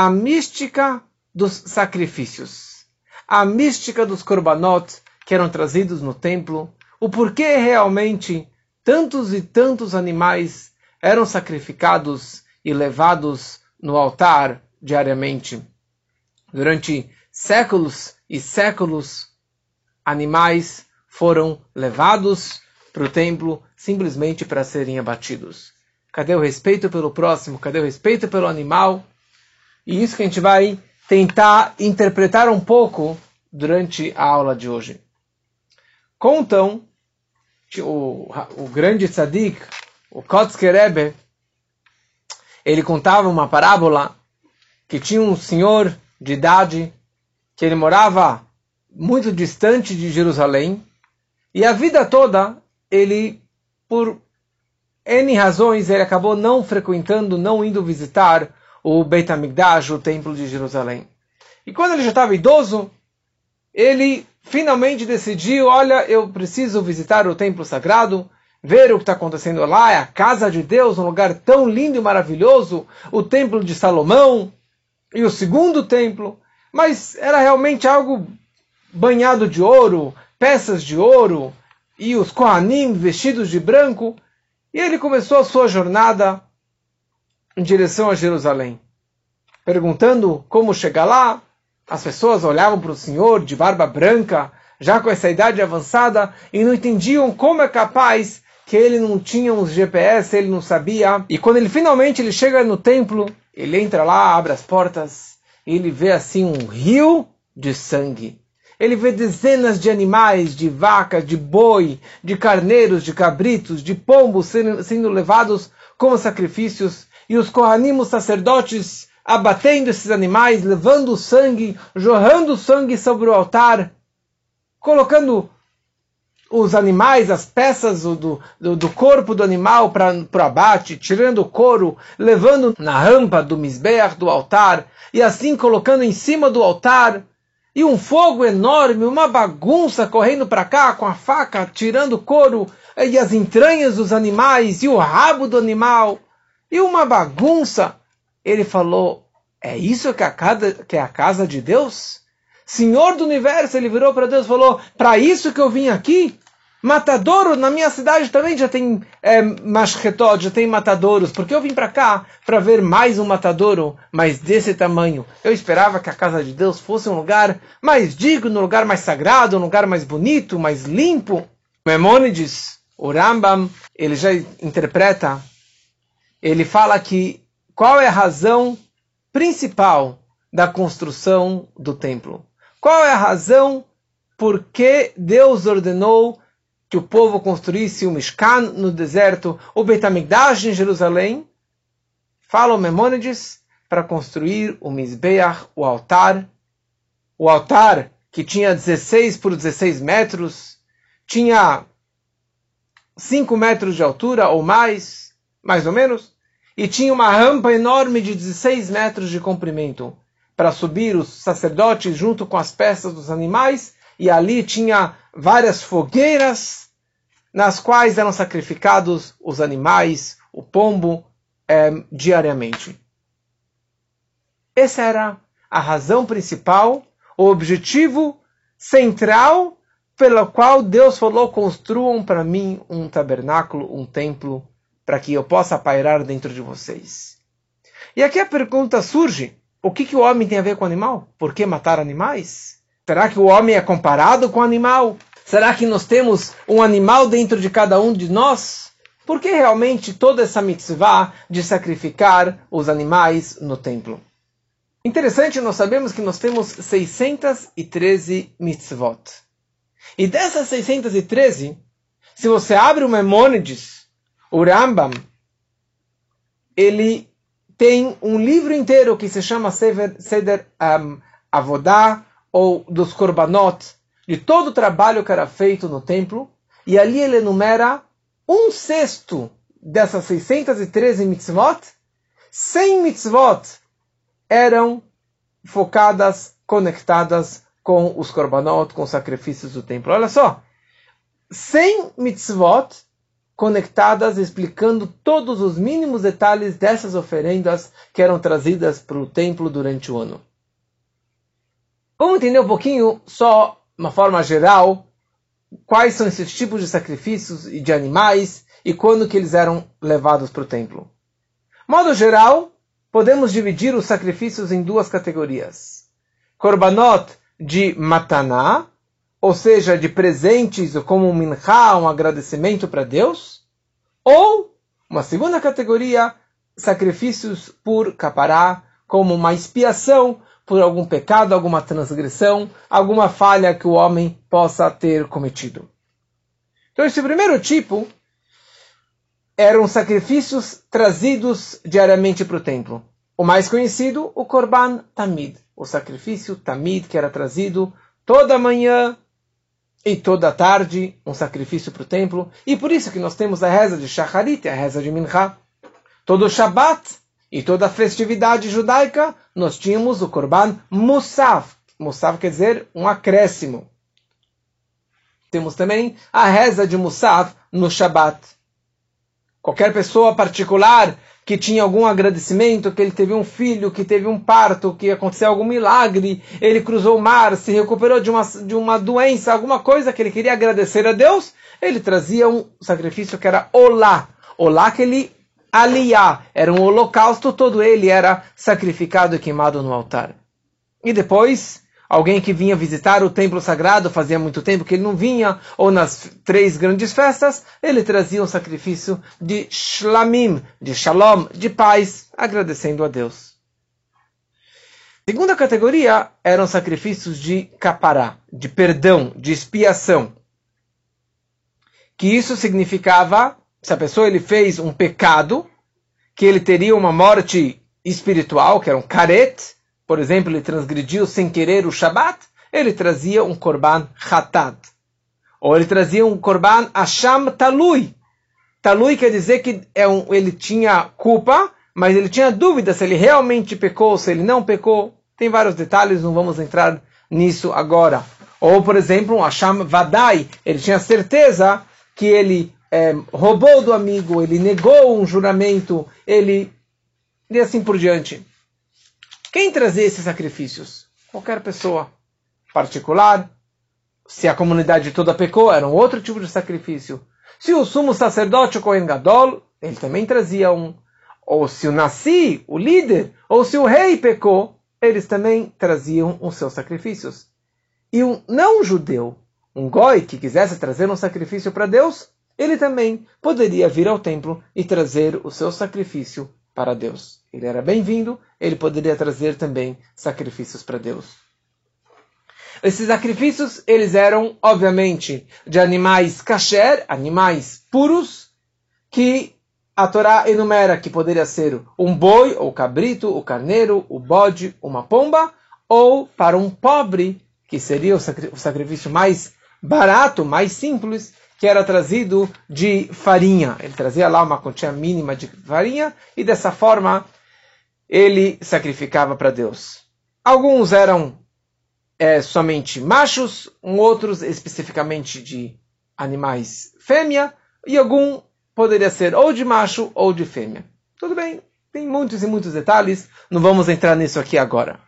a mística dos sacrifícios, a mística dos korbanot que eram trazidos no templo, o porquê realmente tantos e tantos animais eram sacrificados e levados no altar diariamente. Durante séculos e séculos, animais foram levados para o templo simplesmente para serem abatidos. Cadê o respeito pelo próximo? Cadê o respeito pelo animal? E isso que a gente vai tentar interpretar um pouco durante a aula de hoje. Contam o, o grande tzadik, o Kotzker Rebbe, ele contava uma parábola que tinha um senhor de idade que ele morava muito distante de Jerusalém e a vida toda ele por N razões ele acabou não frequentando, não indo visitar o Beit HaMikdash, o templo de Jerusalém. E quando ele já estava idoso, ele finalmente decidiu, olha, eu preciso visitar o templo sagrado, ver o que está acontecendo lá, é a casa de Deus, um lugar tão lindo e maravilhoso, o templo de Salomão e o segundo templo, mas era realmente algo banhado de ouro, peças de ouro, e os Kohanim vestidos de branco, e ele começou a sua jornada em direção a Jerusalém. Perguntando como chegar lá, as pessoas olhavam para o Senhor de barba branca, já com essa idade avançada, e não entendiam como é capaz que ele não tinha uns GPS, ele não sabia. E quando ele finalmente ele chega no templo, ele entra lá, abre as portas, e ele vê assim um rio de sangue. Ele vê dezenas de animais, de vacas, de boi, de carneiros, de cabritos, de pombos sendo, sendo levados como sacrifícios, e os Kohanim, os sacerdotes, abatendo esses animais, levando o sangue, jorrando o sangue sobre o altar, colocando os animais, as peças do, do, do corpo do animal para o abate, tirando o couro, levando na rampa do misbeach, do altar, e assim colocando em cima do altar e um fogo enorme, uma bagunça correndo para cá com a faca, tirando couro e as entranhas dos animais e o rabo do animal, e uma bagunça. Ele falou: É isso que a casa, que é a casa de Deus? Senhor do universo, ele virou para Deus e falou: Para isso que eu vim aqui? Matadouro, na minha cidade também já tem é, mashketot, já tem matadouros. Porque eu vim para cá para ver mais um matadouro, mas desse tamanho. Eu esperava que a casa de Deus fosse um lugar mais digno, um lugar mais sagrado, um lugar mais bonito, mais limpo. Memônides, o Rambam, ele já interpreta, ele fala que qual é a razão principal da construção do templo? Qual é a razão por que Deus ordenou que o povo construísse o Mishkan no deserto, o Beit HaMikdash em Jerusalém, fala o Memônides para construir o Mizbeach, o altar, o altar que tinha 16 por 16 metros, tinha 5 metros de altura ou mais, mais ou menos, e tinha uma rampa enorme de 16 metros de comprimento para subir os sacerdotes junto com as peças dos animais e ali tinha várias fogueiras nas quais eram sacrificados os animais, o pombo, é, diariamente. Essa era a razão principal, o objetivo central pelo qual Deus falou: construam para mim um tabernáculo, um templo, para que eu possa pairar dentro de vocês. E aqui a pergunta surge: o que, que o homem tem a ver com o animal? Por que matar animais? Será que o homem é comparado com o animal? Será que nós temos um animal dentro de cada um de nós? Por que realmente toda essa mitzvah de sacrificar os animais no templo? Interessante, nós sabemos que nós temos 613 mitzvot. E dessas 613, se você abre o Memônides, o Rambam, ele tem um livro inteiro que se chama Seder, Seder um, Avodah ou dos korbanot, de todo o trabalho que era feito no templo, e ali ele enumera um sexto dessas 613 mitzvot, 100 mitzvot eram focadas, conectadas com os korbanot, com os sacrifícios do templo. Olha só, 100 mitzvot conectadas, explicando todos os mínimos detalhes dessas oferendas que eram trazidas para o templo durante o ano. Vamos entender um pouquinho, só uma forma geral, quais são esses tipos de sacrifícios e de animais e quando que eles eram levados para o templo. Modo geral, podemos dividir os sacrifícios em duas categorias. Korbanot de mataná, ou seja, de presentes como um minchá, um agradecimento para Deus, ou uma segunda categoria, sacrifícios por capará, como uma expiação por algum pecado, alguma transgressão, alguma falha que o homem possa ter cometido. Então, esse primeiro tipo eram sacrifícios trazidos diariamente para o templo. O mais conhecido, o Korban Tamid, o sacrifício Tamid que era trazido toda manhã e toda tarde, um sacrifício para o templo. E por isso que nós temos a reza de Shacharit, a reza de Mincha. Todo Shabbat e toda festividade judaica, nós tínhamos o Korban Musaf. Musaf quer dizer um acréscimo. Temos também a reza de Musaf no Shabbat. Qualquer pessoa particular que tinha algum agradecimento, que ele teve um filho, que teve um parto, que aconteceu algum milagre, ele cruzou o mar, se recuperou de uma, de uma doença, alguma coisa que ele queria agradecer a Deus, ele trazia um sacrifício que era olá. Olá que ele aliá, era um holocausto, todo ele era sacrificado e queimado no altar. E depois, alguém que vinha visitar o templo sagrado, fazia muito tempo que ele não vinha, ou nas três grandes festas, ele trazia um sacrifício de shlamim, de shalom, de paz, agradecendo a Deus. Segunda categoria eram sacrifícios de capará, de perdão, de expiação. Que isso significava, se a pessoa ele fez um pecado, que ele teria uma morte espiritual, que era um caret, por exemplo, ele transgrediu sem querer o Shabat, ele trazia um korban hatat. Ou ele trazia um korban asham talui. Talui quer dizer que é um, ele tinha culpa, mas ele tinha dúvida se ele realmente pecou, se ele não pecou. Tem vários detalhes, não vamos entrar nisso agora. Ou, por exemplo, um Asham Vadai, ele tinha certeza que ele é, roubou do amigo, ele negou um juramento, ele. e assim por diante. Quem trazia esses sacrifícios? Qualquer pessoa particular. Se a comunidade toda pecou, era um outro tipo de sacrifício. Se o sumo sacerdote, o Kohen Gadol, ele também trazia um. Ou se o Nassi, o líder, ou se o rei pecou, eles também traziam os seus sacrifícios. E um não-judeu, um goi que quisesse trazer um sacrifício para Deus, ele também poderia vir ao templo e trazer o seu sacrifício para Deus. Ele era bem-vindo, ele poderia trazer também sacrifícios para Deus. Esses sacrifícios, eles eram, obviamente, de animais kasher, animais puros, que a Torá enumera que poderia ser um boi, ou cabrito, o carneiro, o bode, uma pomba, ou para um pobre, que seria o sacrifício mais barato, mais simples, que era trazido de farinha. Ele trazia lá uma quantia mínima de farinha e dessa forma ele sacrificava para Deus. Alguns eram é, somente machos, outros especificamente de animais fêmea e algum poderia ser ou de macho ou de fêmea. Tudo bem, tem muitos e muitos detalhes, não vamos entrar nisso aqui agora.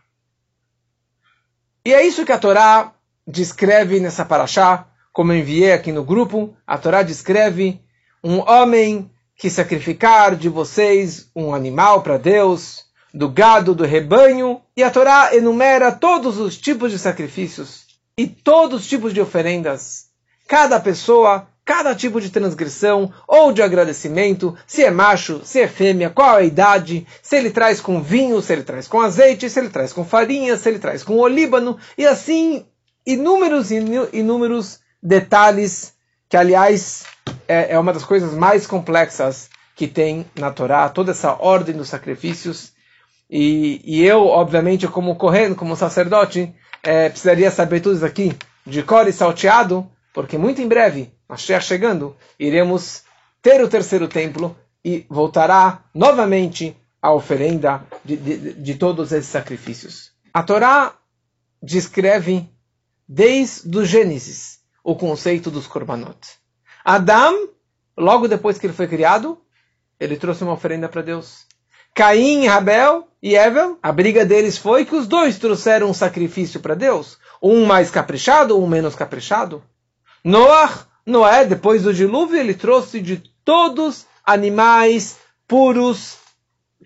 E é isso que a Torá descreve nessa paraxá, como enviei aqui no grupo, a Torá descreve um homem que sacrificar de vocês um animal para Deus, do gado do rebanho, e a Torá enumera todos os tipos de sacrifícios e todos os tipos de oferendas. Cada pessoa, cada tipo de transgressão ou de agradecimento, se é macho, se é fêmea, qual a idade, se ele traz com vinho, se ele traz com azeite, se ele traz com farinha, se ele traz com olíbano, e assim inúmeros inúmeros detalhes que, aliás, é, é uma das coisas mais complexas que tem na Torá, toda essa ordem dos sacrifícios. E, e eu, obviamente, como correndo, como sacerdote, é, precisaria saber tudo isso aqui de cor e salteado, porque muito em breve, Mashiach chegando, iremos ter o terceiro templo e voltará novamente a oferenda de, de, de todos esses sacrifícios. A Torá descreve desde o Gênesis o conceito dos korbanot. Adam logo depois que ele foi criado, ele trouxe uma oferenda para Deus. Caim, Abel e Evel, a briga deles foi que os dois trouxeram um sacrifício para Deus. Um mais caprichado, um menos caprichado. Noah, Noé, depois do dilúvio, ele trouxe de todos animais puros,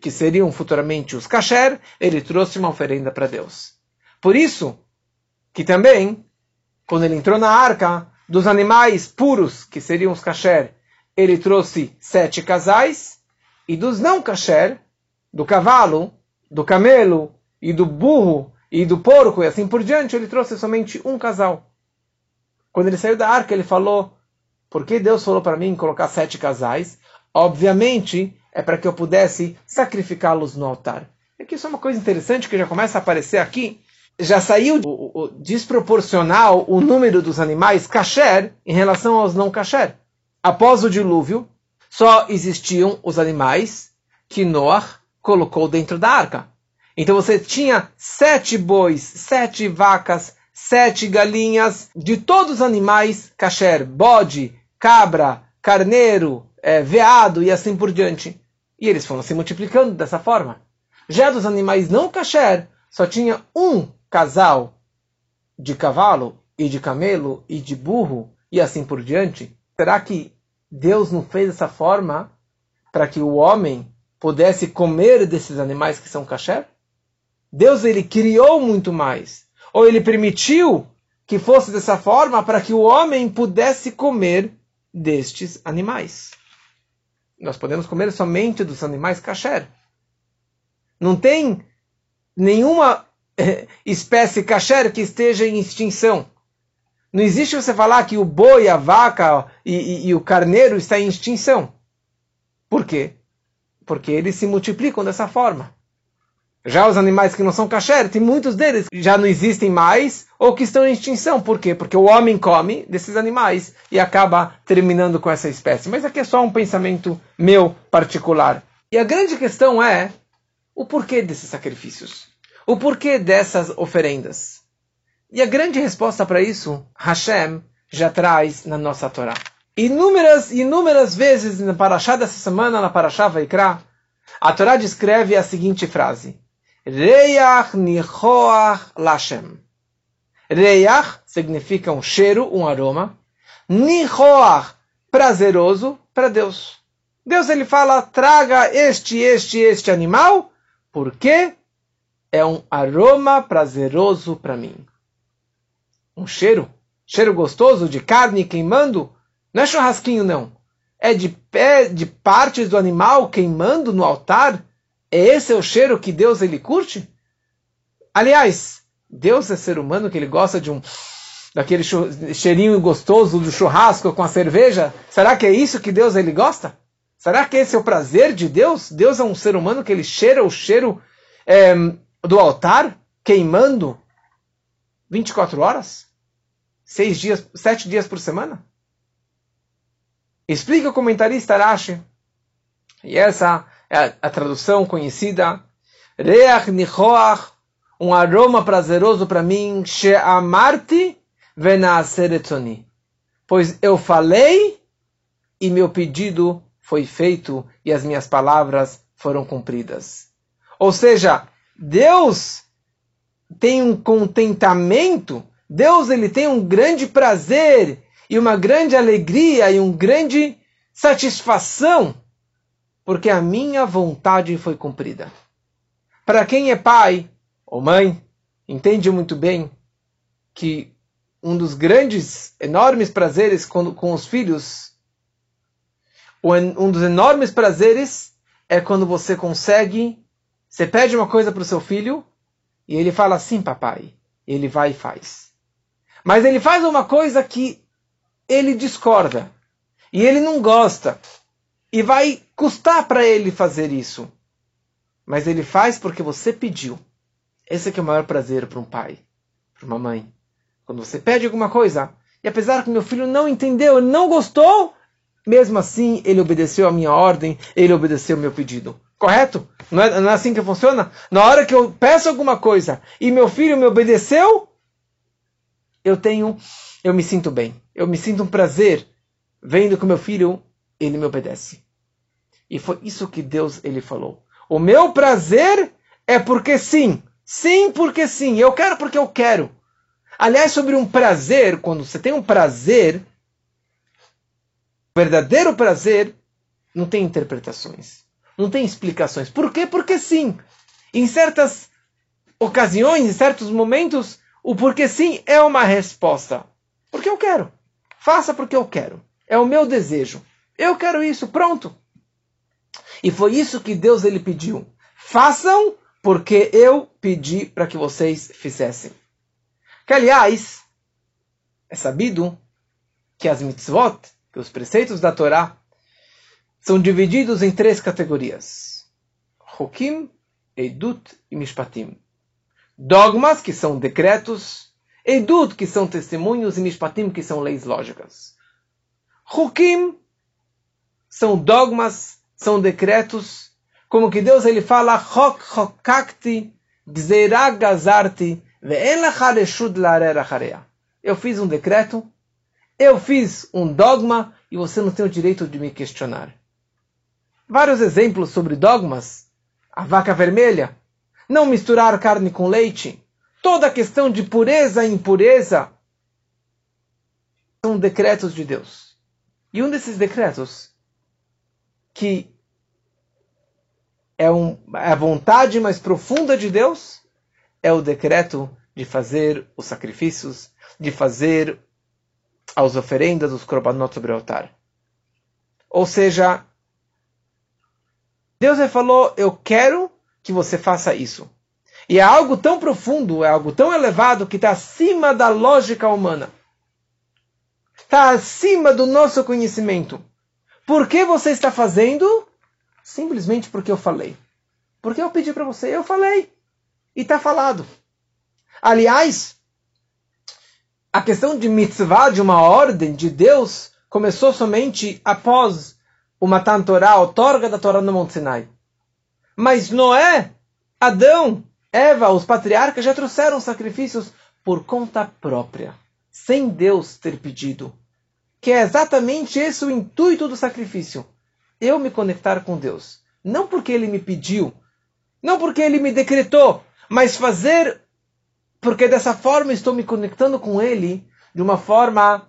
que seriam futuramente os kasher, ele trouxe uma oferenda para Deus. Por isso que também, quando ele entrou na arca, dos animais puros, que seriam os kasher, ele trouxe sete casais, e dos não kasher, do cavalo, do camelo e do burro e do porco e assim por diante, ele trouxe somente um casal. Quando ele saiu da arca, ele falou: Por que Deus falou para mim colocar sete casais? Obviamente, é para que eu pudesse sacrificá-los no altar. E aqui isso é uma coisa interessante que já começa a aparecer aqui. Já saiu o, o, desproporcional o número dos animais kasher em relação aos não kasher. Após o dilúvio, só existiam os animais que Noah colocou dentro da arca. Então você tinha sete bois, sete vacas, sete galinhas, de todos os animais, kasher, bode, cabra, carneiro, é, veado e assim por diante. E eles foram se multiplicando dessa forma. Já dos animais não kasher, só tinha um casal de cavalo e de camelo e de burro e assim por diante. Será que Deus não fez dessa forma para que o homem pudesse comer desses animais que são kasher? Deus ele criou muito mais. Ou ele permitiu que fosse dessa forma para que o homem pudesse comer destes animais. Nós podemos comer somente dos animais kasher. Não tem nenhuma espécie kasher que esteja em extinção. Não existe você falar que o boi, a vaca e, e, e o carneiro está em extinção. Por quê? porque eles se multiplicam dessa forma. Já os animais que não são kasher, tem muitos deles que já não existem mais ou que estão em extinção. Por quê? Porque o homem come desses animais e acaba terminando com essa espécie. Mas aqui é só um pensamento meu particular. E a grande questão é o porquê desses sacrifícios. O porquê dessas oferendas. E a grande resposta para isso, Hashem já traz na nossa Torá. Inúmeras, inúmeras vezes na Parashá dessa semana, na Parashá Vaikra, a Torá descreve a seguinte frase: Reach nichoach lashem. Reach significa um cheiro, um aroma. Nichoach, prazeroso para Deus. Deus ele fala: traga este, este, este animal, porque é um aroma prazeroso para mim. Um cheiro, cheiro gostoso de carne queimando, não é churrasquinho, não. É de pé, de partes do animal queimando no altar. Esse é o cheiro que Deus ele curte? Aliás, Deus é ser humano que ele gosta de um daquele cheirinho gostoso do churrasco com a cerveja. Será que é isso que Deus ele gosta? Será que esse é o prazer de Deus? Deus é um ser humano que ele cheira o cheiro é, do altar queimando 24 horas? Seis dias, sete dias por semana? Explica o comentarista Rashi, e essa é a, a tradução conhecida, Reach nichoach, um aroma prazeroso para mim, she'amarti venaaseretzoni. Pois eu falei e meu pedido foi feito e as minhas palavras foram cumpridas. Ou seja, Deus tem um contentamento, Deus ele tem um grande prazer e uma grande alegria e uma grande satisfação, porque a minha vontade foi cumprida. Para quem é pai ou mãe, entende muito bem que um dos grandes, enormes prazeres com, com os filhos, um dos enormes prazeres é quando você consegue, você pede uma coisa para o seu filho e ele fala assim, papai, ele vai e faz. Mas ele faz uma coisa que ele discorda e ele não gosta e vai custar para ele fazer isso. Mas ele faz porque você pediu. Esse é é o maior prazer para um pai, para uma mãe. Quando você pede alguma coisa, e apesar que meu filho não entendeu, ele não gostou, mesmo assim ele obedeceu a minha ordem, ele obedeceu o meu pedido. Correto? Não é, não é assim que funciona? Na hora que eu peço alguma coisa e meu filho me obedeceu, eu tenho, eu me sinto bem. Eu me sinto um prazer vendo que meu filho ele me obedece. E foi isso que Deus ele falou. O meu prazer é porque sim. Sim, porque sim. Eu quero porque eu quero. Aliás, sobre um prazer, quando você tem um prazer, verdadeiro prazer, não tem interpretações. Não tem explicações. Por quê? Porque sim. Em certas ocasiões, em certos momentos, o porque sim é uma resposta. Porque eu quero. Faça porque eu quero. É o meu desejo. Eu quero isso, pronto. E foi isso que Deus ele pediu. Façam porque eu pedi para que vocês fizessem. Que aliás, é sabido que as mitzvot, que os preceitos da Torá, são divididos em três categorias: Hukim, Eidut e Mishpatim. Dogmas, que são decretos, Eidut, que são testemunhos, e Mishpatim, que são leis lógicas. Hukim são dogmas, são decretos, como que Deus ele fala, Chok chokakti gzeira gazarti eu fiz um decreto, eu fiz um dogma e você não tem o direito de me questionar. Vários exemplos sobre dogmas. A vaca vermelha, não misturar carne com leite, toda a questão de pureza e impureza são decretos de Deus. E um desses decretos que é, um, é a vontade mais profunda de Deus é o decreto de fazer os sacrifícios, de fazer as oferendas, os korbanot sobre o altar. Ou seja, Deus falou, eu quero que você faça isso. E é algo tão profundo, é algo tão elevado que está acima da lógica humana. Está acima do nosso conhecimento. Por que você está fazendo? Simplesmente porque eu falei. Porque eu pedi para você, eu falei. E está falado. Aliás, a questão de mitzvah, de uma ordem de Deus, começou somente após o Matan Torah, a outorga da Torá no Monte Sinai. Mas Noé, Adão, Eva, os patriarcas já trouxeram sacrifícios por conta própria, sem Deus ter pedido. Que é exatamente esse o intuito do sacrifício. Eu me conectar com Deus. Não porque Ele me pediu, não porque Ele me decretou, mas fazer porque dessa forma estou me conectando com Ele de uma forma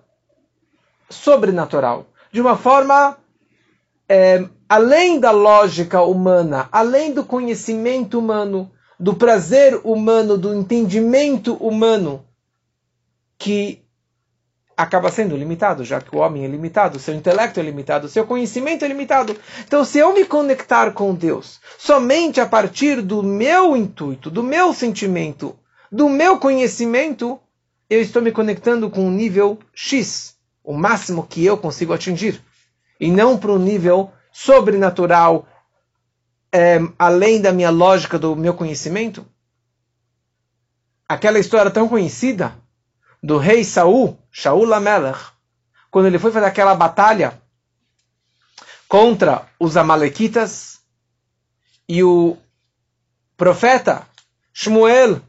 sobrenatural, de uma forma é, além da lógica humana, além do conhecimento humano, do prazer humano, do entendimento humano, que acaba sendo limitado, já que o homem é limitado, seu intelecto é limitado, seu conhecimento é limitado. Então, se eu me conectar com Deus somente a partir do meu intuito, do meu sentimento, do meu conhecimento, eu estou me conectando com um nível X, o máximo que eu consigo atingir, e não para um nível sobrenatural, é, além da minha lógica, do meu conhecimento. Aquela história tão conhecida do rei Saul, Shaul Amelech, quando ele foi fazer aquela batalha contra os Amalequitas, e o profeta Shmuel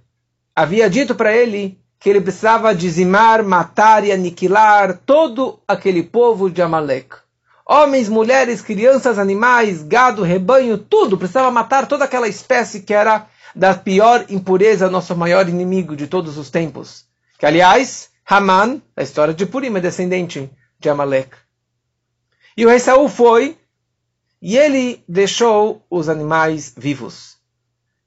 havia dito para ele que ele precisava dizimar, matar e aniquilar todo aquele povo de Amalek. Homens, mulheres, crianças, animais, gado, rebanho, tudo. Precisava matar toda aquela espécie que era da pior impureza, nosso maior inimigo de todos os tempos. Que, aliás, Haman, a história de Purim, é descendente de Amalek. E o rei Saul foi e ele deixou os animais vivos.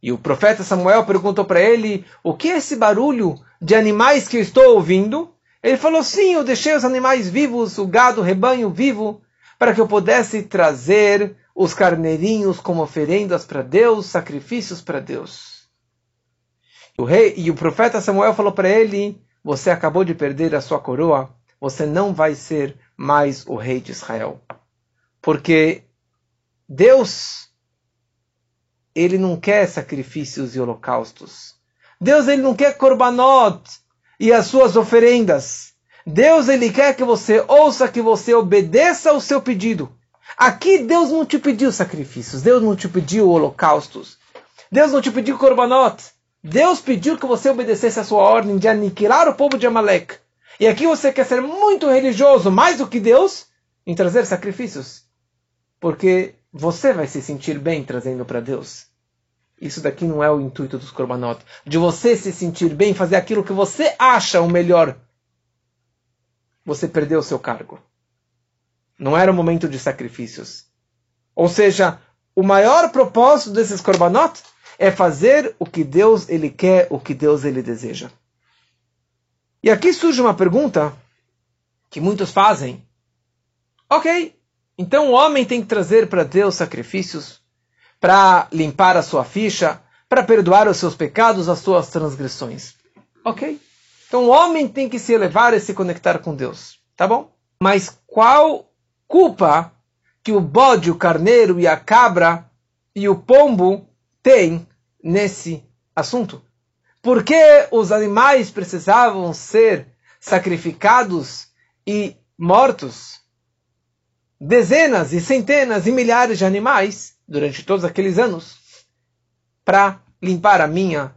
E o profeta Samuel perguntou para ele: O que é esse barulho de animais que eu estou ouvindo? Ele falou: Sim, eu deixei os animais vivos, o gado, o rebanho vivo, para que eu pudesse trazer os carneirinhos como oferendas para Deus, sacrifícios para Deus. O rei e o profeta Samuel falou para ele: Você acabou de perder a sua coroa, você não vai ser mais o rei de Israel. Porque Deus ele não quer sacrifícios e holocaustos. Deus ele não quer korbanot e as suas oferendas. Deus ele quer que você ouça, que você obedeça ao seu pedido. Aqui Deus não te pediu sacrifícios, Deus não te pediu holocaustos, Deus não te pediu korbanot. Deus pediu que você obedecesse a sua ordem de aniquilar o povo de Amalek. E aqui você quer ser muito religioso, mais do que Deus? em trazer sacrifícios, porque você vai se sentir bem trazendo para Deus. Isso daqui não é o intuito dos korbanot. De você se sentir bem, fazer aquilo que você acha o melhor. Você perdeu o seu cargo. Não era o momento de sacrifícios. Ou seja, o maior propósito desses korbanot é fazer o que Deus ele quer, o que Deus ele deseja. E aqui surge uma pergunta que muitos fazem. Ok, então o homem tem que trazer para Deus sacrifícios para limpar a sua ficha, para perdoar os seus pecados, as suas transgressões. Ok? Então o homem tem que se elevar e se conectar com Deus. Tá bom? Mas qual culpa que o bode, o carneiro e a cabra e o pombo têm nesse assunto? Por que os animais precisavam ser sacrificados e mortos? Dezenas e centenas e milhares de animais durante todos aqueles anos para limpar a minha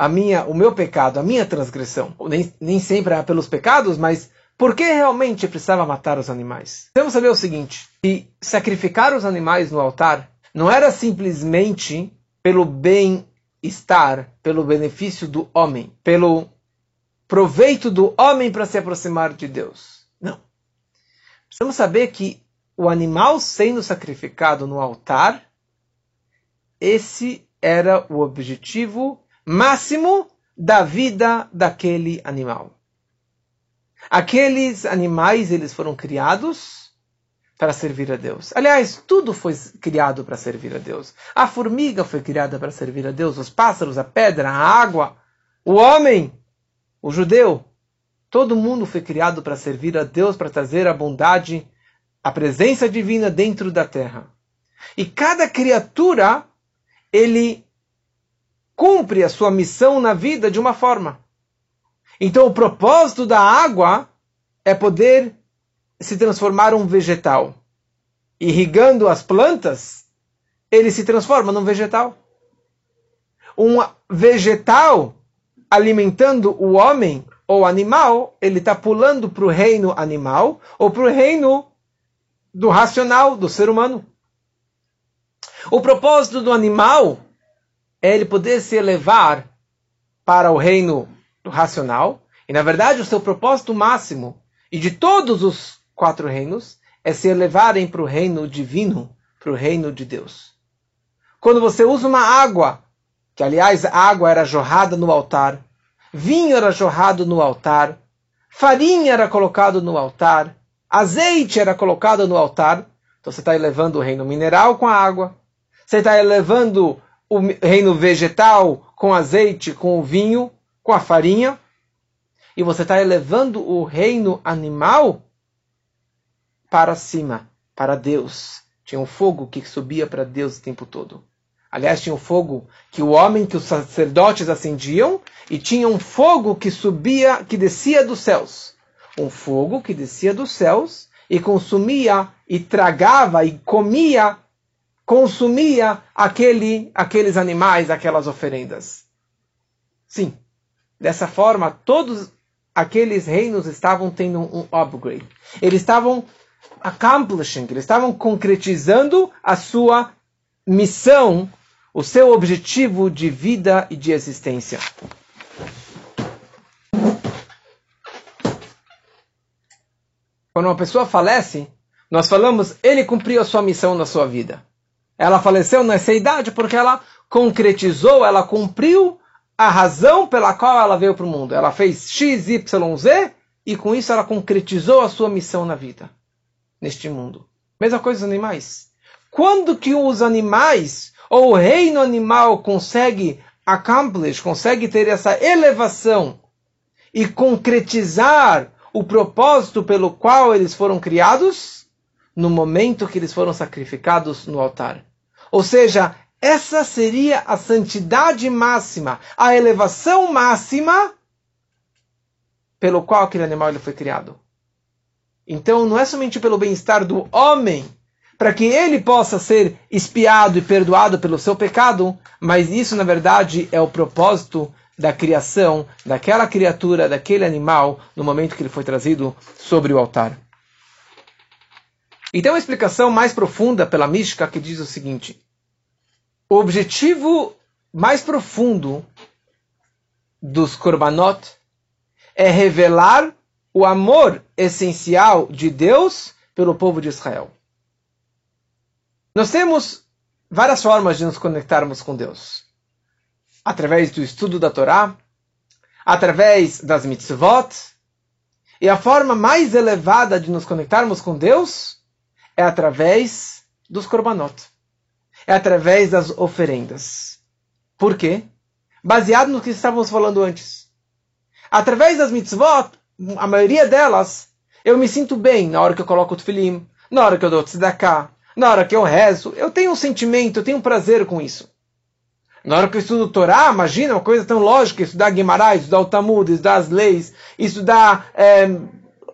a minha o meu pecado, a minha transgressão. Nem, nem sempre é pelos pecados, mas por que realmente precisava matar os animais? Temos saber o seguinte, que sacrificar os animais no altar não era simplesmente pelo bem-estar, pelo benefício do homem, pelo proveito do homem para se aproximar de Deus. Não. Precisamos saber que o animal sendo sacrificado no altar, esse era o objetivo máximo da vida daquele animal. Aqueles animais, eles foram criados para servir a Deus. Aliás, tudo foi criado para servir a Deus. A formiga foi criada para servir a Deus, os pássaros, a pedra, a água, o homem, o judeu. Todo mundo foi criado para servir a Deus, para trazer a bondade a presença divina dentro da terra. E cada criatura, ele cumpre a sua missão na vida de uma forma. Então o propósito da água é poder se transformar um vegetal. Irrigando as plantas, ele se transforma num vegetal. Um vegetal alimentando o homem ou animal, ele está pulando para o reino animal ou para o reino do racional do ser humano. O propósito do animal é ele poder se elevar para o reino racional, e na verdade o seu propósito máximo, e de todos os quatro reinos, é se elevarem para o reino divino, para o reino de Deus. Quando você usa uma água, que aliás a água era jorrada no altar, vinho era jorrado no altar, farinha era colocado no altar, Azeite era colocado no altar. Então você está elevando o reino mineral com a água. Você está elevando o reino vegetal com azeite, com o vinho, com a farinha. E você está elevando o reino animal para cima, para Deus. Tinha um fogo que subia para Deus o tempo todo. Aliás, tinha um fogo que o homem, que os sacerdotes acendiam, e tinha um fogo que subia, que descia dos céus um fogo que descia dos céus e consumia e tragava e comia, consumia aquele, aqueles animais, aquelas oferendas. Sim, dessa forma todos aqueles reinos estavam tendo um upgrade. Eles estavam accomplishing, eles estavam concretizando a sua missão, o seu objetivo de vida e de existência. Quando uma pessoa falece, nós falamos, ele cumpriu a sua missão na sua vida. Ela faleceu nessa idade porque ela concretizou, ela cumpriu a razão pela qual ela veio para o mundo. Ela fez X, Y, Z e com isso ela concretizou a sua missão na vida, neste mundo. Mesma coisa os animais. Quando que os animais ou o reino animal consegue accomplish, consegue ter essa elevação e concretizar o propósito pelo qual eles foram criados no momento que eles foram sacrificados no altar. Ou seja, essa seria a santidade máxima, a elevação máxima pelo qual aquele animal ele foi criado. Então, não é somente pelo bem-estar do homem, para que ele possa ser espiado e perdoado pelo seu pecado, mas isso, na verdade, é o propósito da criação daquela criatura, daquele animal, no momento que ele foi trazido sobre o altar. E tem uma explicação mais profunda pela mística que diz o seguinte: o objetivo mais profundo dos korbanot é revelar o amor essencial de Deus pelo povo de Israel. Nós temos várias formas de nos conectarmos com Deus. Através do estudo da Torá, através das mitzvot, e a forma mais elevada de nos conectarmos com Deus é através dos korbanot. É através das oferendas. Por quê? Baseado no que estávamos falando antes. Através das mitzvot, a maioria delas, eu me sinto bem na hora que eu coloco o tefilim, na hora que eu dou tzedakah, na hora que eu rezo. Eu tenho um sentimento, eu tenho um prazer com isso. Na hora que eu estudo Torá, imagina uma coisa tão lógica, estudar Guimarães, estudar o Talmud, estudar as leis, estudar é,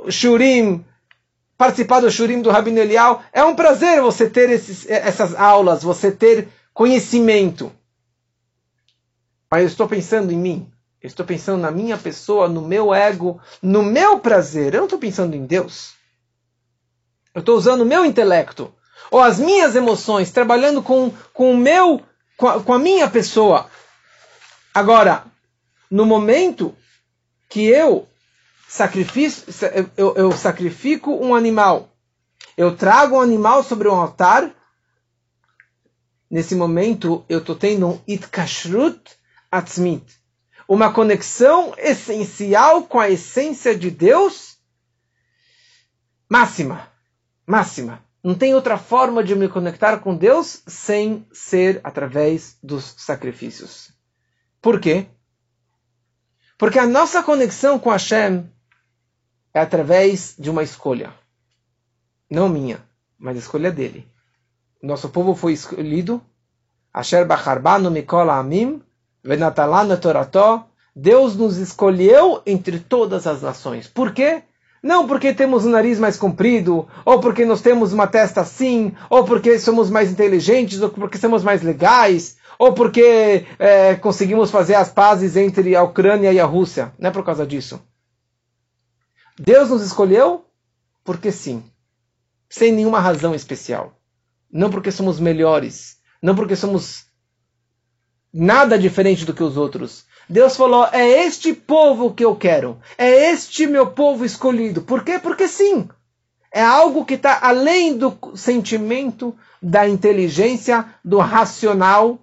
Shurim, participar do Shurim do Rabino Elial. É um prazer você ter esses, essas aulas, você ter conhecimento. Mas eu estou pensando em mim. Eu estou pensando na minha pessoa, no meu ego, no meu prazer. Eu não estou pensando em Deus. Eu estou usando o meu intelecto. Ou as minhas emoções, trabalhando com, com o meu com a, com a minha pessoa. Agora, no momento que eu sacrifico, eu, eu sacrifico um animal, eu trago um animal sobre um altar, nesse momento eu estou tendo um itkashrut atzmit, uma conexão essencial com a essência de Deus máxima, máxima. Não tem outra forma de me conectar com Deus sem ser através dos sacrifícios. Por quê? Porque a nossa conexão com Hashem é através de uma escolha. Não minha, mas a escolha dele. Nosso povo foi escolhido. Asher Bacharbanu Mikola Amim, Venatalana Torató. Deus nos escolheu entre todas as nações. Por quê? Não porque temos um nariz mais comprido, ou porque nós temos uma testa assim, ou porque somos mais inteligentes, ou porque somos mais legais, ou porque é, conseguimos fazer as pazes entre a Ucrânia e a Rússia. Não é por causa disso. Deus nos escolheu porque sim, sem nenhuma razão especial. Não porque somos melhores, não porque somos nada diferente do que os outros, Deus falou: é este povo que eu quero, é este meu povo escolhido. Por quê? Porque sim. É algo que está além do sentimento, da inteligência, do racional.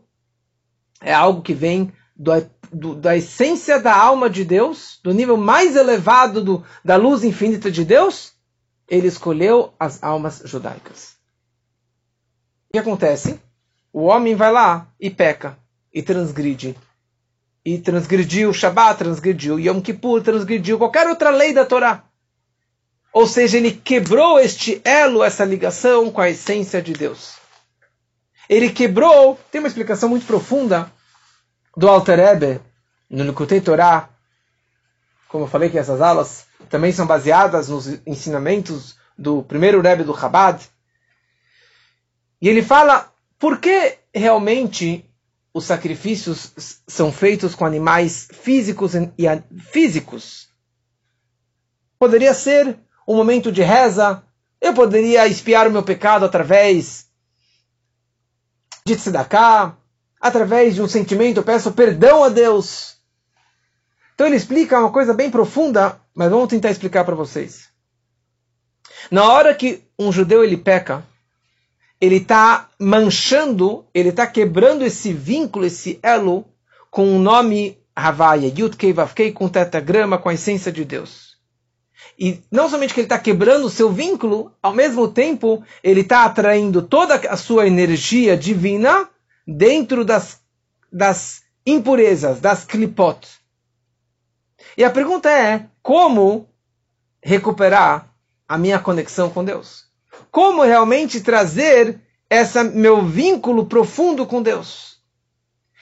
É algo que vem do, do, da essência da alma de Deus, do nível mais elevado do, da luz infinita de Deus. Ele escolheu as almas judaicas. O que acontece? O homem vai lá e peca e transgride e transgrediu o Shabat, transgrediu Yom Kippur, transgrediu qualquer outra lei da Torá. Ou seja, ele quebrou este elo, essa ligação com a essência de Deus. Ele quebrou, tem uma explicação muito profunda do Alter Ebe, no Likutei Torá, como eu falei que essas aulas também são baseadas nos ensinamentos do primeiro Rebbe do Chabad. E ele fala por que realmente os sacrifícios são feitos com animais físicos e físicos. Poderia ser um momento de reza, eu poderia espiar o meu pecado através de tzedakah, através de um sentimento, eu peço perdão a Deus. Então ele explica uma coisa bem profunda, mas vamos tentar explicar para vocês. Na hora que um judeu ele peca, ele está manchando, ele está quebrando esse vínculo, esse elo, com o nome Havaya, Yud Kei Vav Kei, com tetagrama, com a essência de Deus. E não somente que ele está quebrando o seu vínculo, ao mesmo tempo, ele está atraindo toda a sua energia divina dentro das, das impurezas, das klipot. E a pergunta é, como recuperar a minha conexão com Deus? como realmente trazer esse meu vínculo profundo com Deus.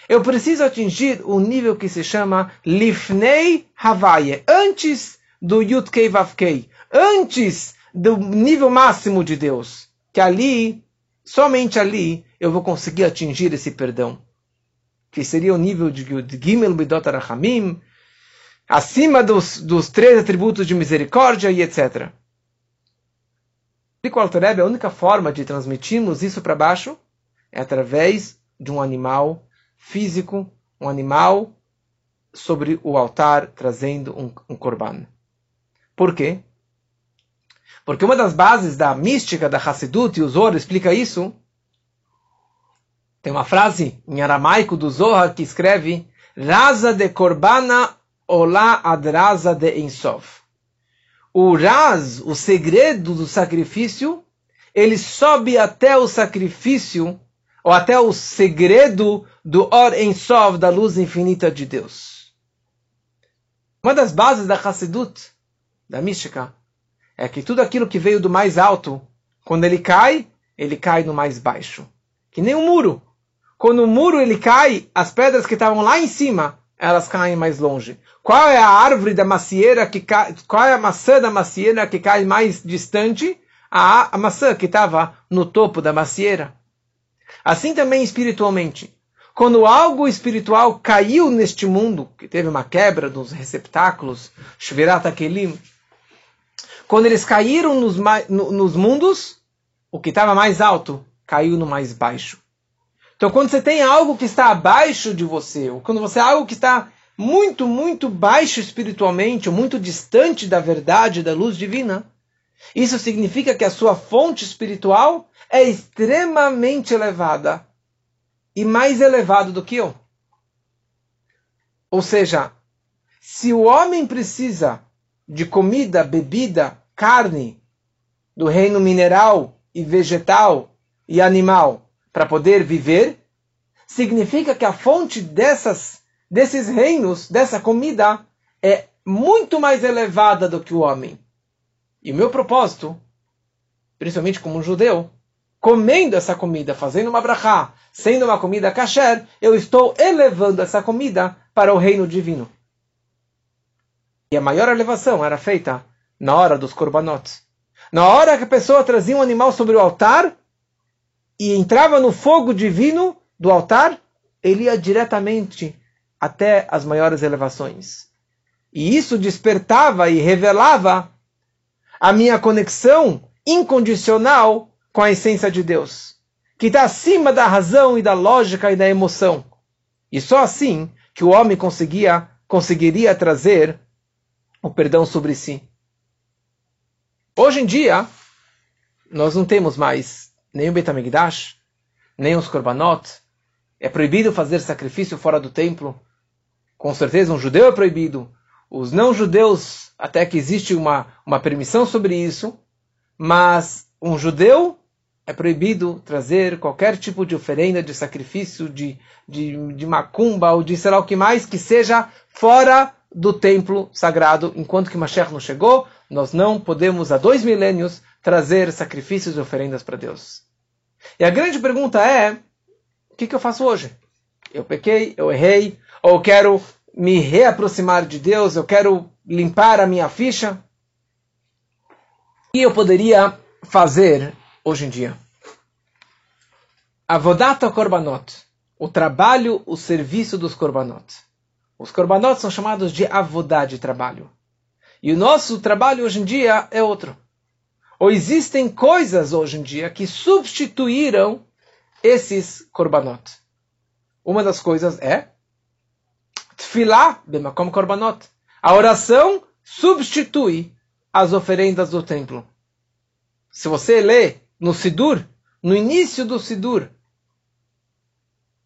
Eu preciso atingir o nível que se chama Lifnei Havaye, antes do Yudkei Vavkei, antes do nível máximo de Deus, que ali, somente ali, eu vou conseguir atingir esse perdão, que seria o nível de Gimel Bidot Arachamim, acima dos, dos três atributos de misericórdia e etc. Explica o a única forma de transmitirmos isso para baixo é através de um animal físico, um animal sobre o altar trazendo um, um korban. Por quê? Porque uma das bases da mística da Hassidut, e o Zohar explica isso, tem uma frase em aramaico do Zohar que escreve Raza de Korbana Olá Adraza de Ensof. O Raz, o segredo do sacrifício, ele sobe até o sacrifício, ou até o segredo do Or Ensof, da luz infinita de Deus. Uma das bases da Hassidut, da mística, é que tudo aquilo que veio do mais alto, quando ele cai, ele cai no mais baixo. Que nem um muro. Quando o muro ele cai, as pedras que estavam lá em cima, elas caem mais longe. Qual é a árvore da macieira que cai, qual é a maçã da macieira que cai mais distante? A, a maçã que estava no topo da macieira. Assim também espiritualmente. Quando algo espiritual caiu neste mundo, que teve uma quebra dos receptáculos, Shvirat Kelim, quando eles caíram nos, nos mundos, o que estava mais alto caiu no mais baixo. Então, quando você tem algo que está abaixo de você, ou quando você tem algo que está muito, muito baixo espiritualmente, ou muito distante da verdade, da luz divina, isso significa que a sua fonte espiritual é extremamente elevada e mais elevada do que eu. Ou seja, se o homem precisa de comida, bebida, carne do reino mineral e vegetal e animal para poder viver, significa que a fonte dessas, desses reinos, dessa comida, é muito mais elevada do que o homem. E o meu propósito, principalmente como um judeu, comendo essa comida, fazendo uma brachá, sendo uma comida kasher, eu estou elevando essa comida para o reino divino. E a maior elevação era feita na hora dos korbanot. Na hora que a pessoa trazia um animal sobre o altar e entrava no fogo divino do altar, ele ia diretamente até as maiores elevações. E isso despertava e revelava a minha conexão incondicional com a essência de Deus, que está acima da razão e da lógica e da emoção. E só assim que o homem conseguia, conseguiria trazer o perdão sobre si. Hoje em dia, nós não temos mais o Betamigdash, nem os Korbanot. É proibido fazer sacrifício fora do templo. Com certeza, um judeu é proibido. Os não-judeus, até que existe uma, uma permissão sobre isso, mas um judeu é proibido trazer qualquer tipo de oferenda, de sacrifício, de, de, de macumba ou de sei lá o que mais, que seja fora do templo sagrado. Enquanto que Mashiach não chegou, nós não podemos, há dois milênios, trazer sacrifícios e oferendas para Deus. E a grande pergunta é: o que, que eu faço hoje? Eu pequei, eu errei, ou eu quero me reaproximar de Deus, eu quero limpar a minha ficha? O que eu poderia fazer hoje em dia? Avodata Korbanot, o trabalho, o serviço dos Korbanot. Os korbanot são chamados de avodá de trabalho. E o nosso trabalho hoje em dia é outro. Ou existem coisas hoje em dia que substituíram esses korbanot. Uma das coisas é tefilá bemakom korbanot. A oração substitui as oferendas do templo. Se você lê no Sidur, no início do Sidur,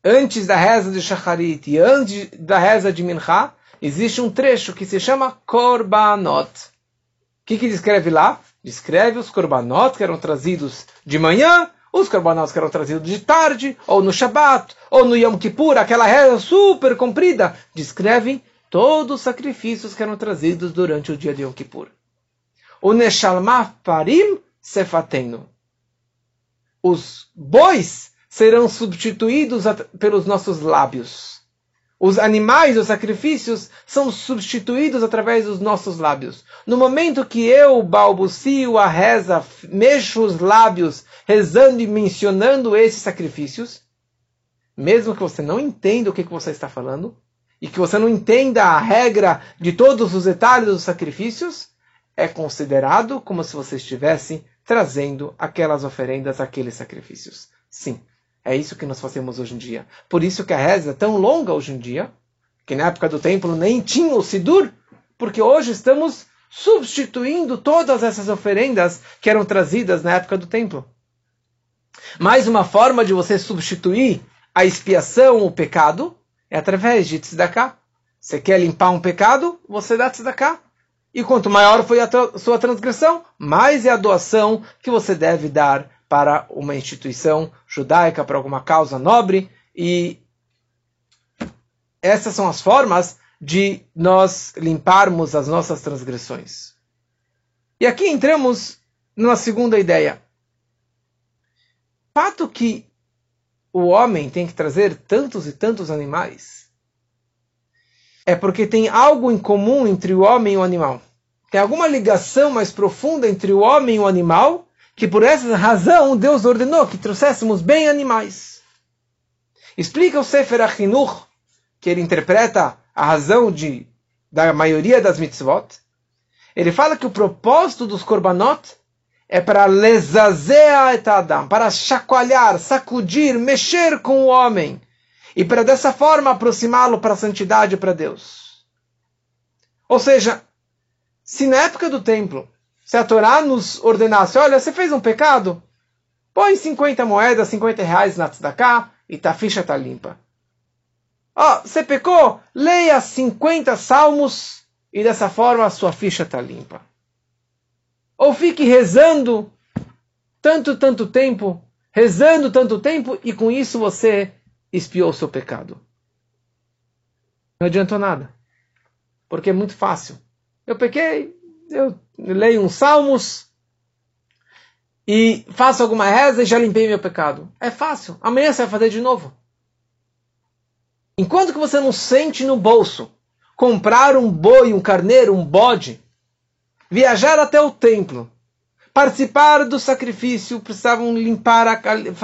antes da reza de Shacharit e antes da reza de Mincha, existe um trecho que se chama Korbanot. O que, que descreve lá? Descreve os Korbanot que eram trazidos de manhã, os Korbanot que eram trazidos de tarde, ou no Shabat, ou no Yom Kippur, aquela reza super comprida. Descreve todos os sacrifícios que eram trazidos durante o dia de Yom Kippur. O Neshalmah Parim Sefatenu. Os bois serão substituídos pelos nossos lábios. Os animais, os sacrifícios, são substituídos através dos nossos lábios. No momento que eu balbucio a reza, mexo os lábios, rezando e mencionando esses sacrifícios, mesmo que você não entenda o que você está falando, e que você não entenda a regra de todos os detalhes dos sacrifícios, é considerado como se você estivesse trazendo aquelas oferendas, aqueles sacrifícios. Sim, é isso que nós fazemos hoje em dia. Por isso que a reza é tão longa hoje em dia, que na época do templo nem tinha o Sidur, porque hoje estamos substituindo todas essas oferendas que eram trazidas na época do templo. Mais uma forma de você substituir a expiação, o pecado, é através de tzedakah. Você quer limpar um pecado, você dá tzedakah. E quanto maior foi a sua transgressão, mais é a doação que você deve dar para uma instituição judaica, para alguma causa nobre. E essas são as formas de nós limparmos as nossas transgressões. E aqui entramos numa segunda ideia. Fato que o homem tem que trazer tantos e tantos animais é porque tem algo em comum entre o homem e o animal. Tem alguma ligação mais profunda entre o homem e o animal, que por essa razão Deus ordenou que trouxéssemos bem animais. Explica o Sefer Achinuch, que ele interpreta a razão de, da maioria das mitzvot. Ele fala que o propósito dos korbanot é para lesazea et adam, para chacoalhar, sacudir, mexer com o homem e para dessa forma aproximá-lo para a santidade para Deus. Ou seja, se na época do templo, se a Torá nos ordenasse, olha, você fez um pecado, põe 50 moedas, 50 reais na tzedakah e a ficha está limpa. Ó, oh, você pecou, leia 50 salmos e dessa forma a sua ficha está limpa. Ou fique rezando tanto, tanto tempo, rezando tanto tempo e com isso você espiou o seu pecado. Não adiantou nada. Porque é muito fácil. Eu pequei, eu leio uns salmos e faço alguma reza e já limpei meu pecado. É fácil. Amanhã você vai fazer de novo. Enquanto que você não sente no bolso comprar um boi, um carneiro, um bode, viajar até o templo, participar do sacrifício, precisavam limpar,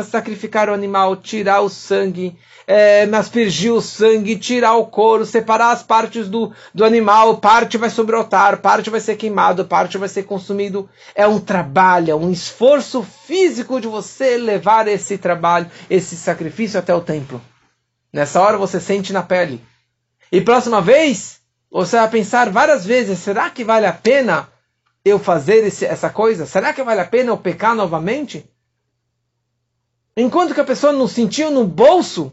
sacrificar o animal, tirar o sangue, é, aspergir o sangue, tirar o couro, separar as partes do, do animal, parte vai sobre o altar, parte vai ser queimado, parte vai ser consumido. É um trabalho, é um esforço físico de você levar esse trabalho, esse sacrifício até o templo. Nessa hora você sente na pele. E próxima vez, você vai pensar várias vezes, será que vale a pena eu fazer esse, essa coisa? Será que vale a pena eu pecar novamente? Enquanto que a pessoa não sentiu no bolso,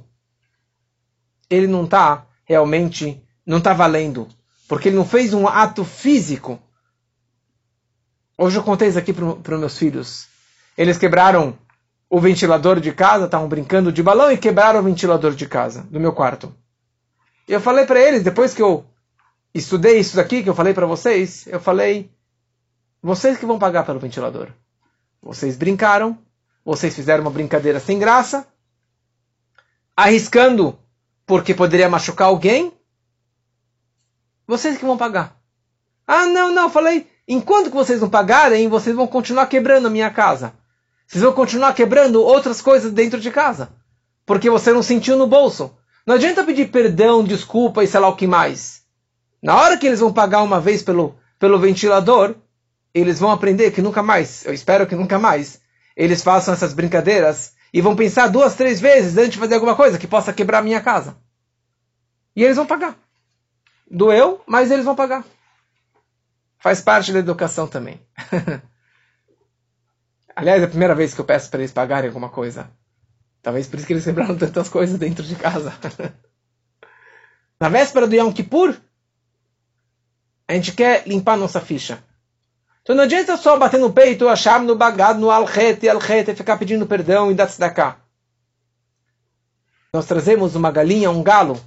ele não está realmente, não está valendo. Porque ele não fez um ato físico. Hoje eu contei isso aqui para os meus filhos. Eles quebraram o ventilador de casa, estavam brincando de balão e quebraram o ventilador de casa, do meu quarto. E eu falei para eles, depois que eu estudei isso daqui, que eu falei para vocês, eu falei, vocês que vão pagar pelo ventilador. Vocês brincaram, vocês fizeram uma brincadeira sem graça, arriscando porque poderia machucar alguém. Vocês que vão pagar. Ah, não, não, falei, enquanto que vocês não pagarem, vocês vão continuar quebrando a minha casa. Vocês vão continuar quebrando outras coisas dentro de casa. Porque você não sentiu no bolso. Não adianta pedir perdão, desculpa e sei lá o que mais. Na hora que eles vão pagar uma vez pelo, pelo ventilador, eles vão aprender que nunca mais, eu espero que nunca mais, eles façam essas brincadeiras e vão pensar duas, três vezes antes de fazer alguma coisa que possa quebrar a minha casa. E eles vão pagar. Doeu, mas eles vão pagar. Faz parte da educação também. Aliás, é a primeira vez que eu peço para eles pagarem alguma coisa. Talvez por isso que eles quebraram tantas coisas dentro de casa. Na véspera do Yom Kippur, a gente quer limpar nossa ficha. Então não adianta só bater no peito, achar no bagado, no alrete, alrete, ficar pedindo perdão e dar cá. Nós trazemos uma galinha, um galo,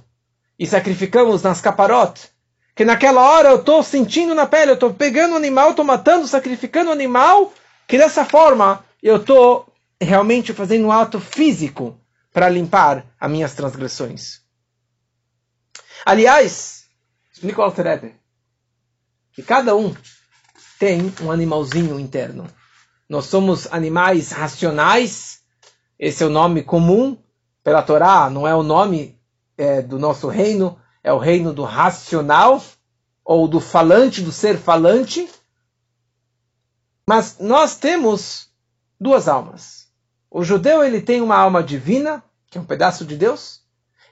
e sacrificamos nas caparotes, que naquela hora eu estou sentindo na pele, eu estou pegando o animal, estou matando, sacrificando o animal, que dessa forma eu estou realmente fazendo um ato físico para limpar as minhas transgressões. Aliás, explica o Alterebe, que cada um tem um animalzinho interno. Nós somos animais racionais, esse é o nome comum pela Torá, não é o nome é, do nosso reino, é o reino do racional, ou do falante, do ser falante. Mas nós temos duas almas. O judeu ele tem uma alma divina, que é um pedaço de Deus,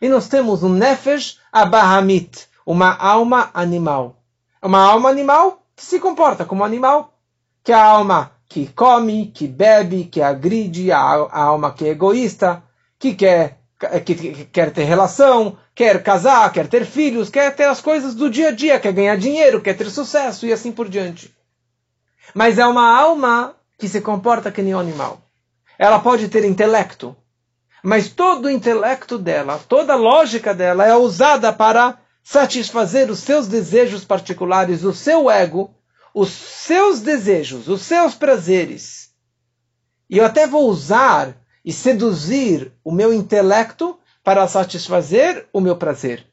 e nós temos um nefesh abahamit, uma alma animal. Uma alma animal que se comporta como animal, que é a alma que come, que bebe, que agride, a, a alma que é egoísta, que quer, que, que quer ter relação, quer casar, quer ter filhos, quer ter as coisas do dia a dia, quer ganhar dinheiro, quer ter sucesso e assim por diante. Mas é uma alma que se comporta que nem um animal. Ela pode ter intelecto, mas todo o intelecto dela, toda a lógica dela é usada para satisfazer os seus desejos particulares, o seu ego, os seus desejos, os seus prazeres. E eu até vou usar e seduzir o meu intelecto para satisfazer o meu prazer.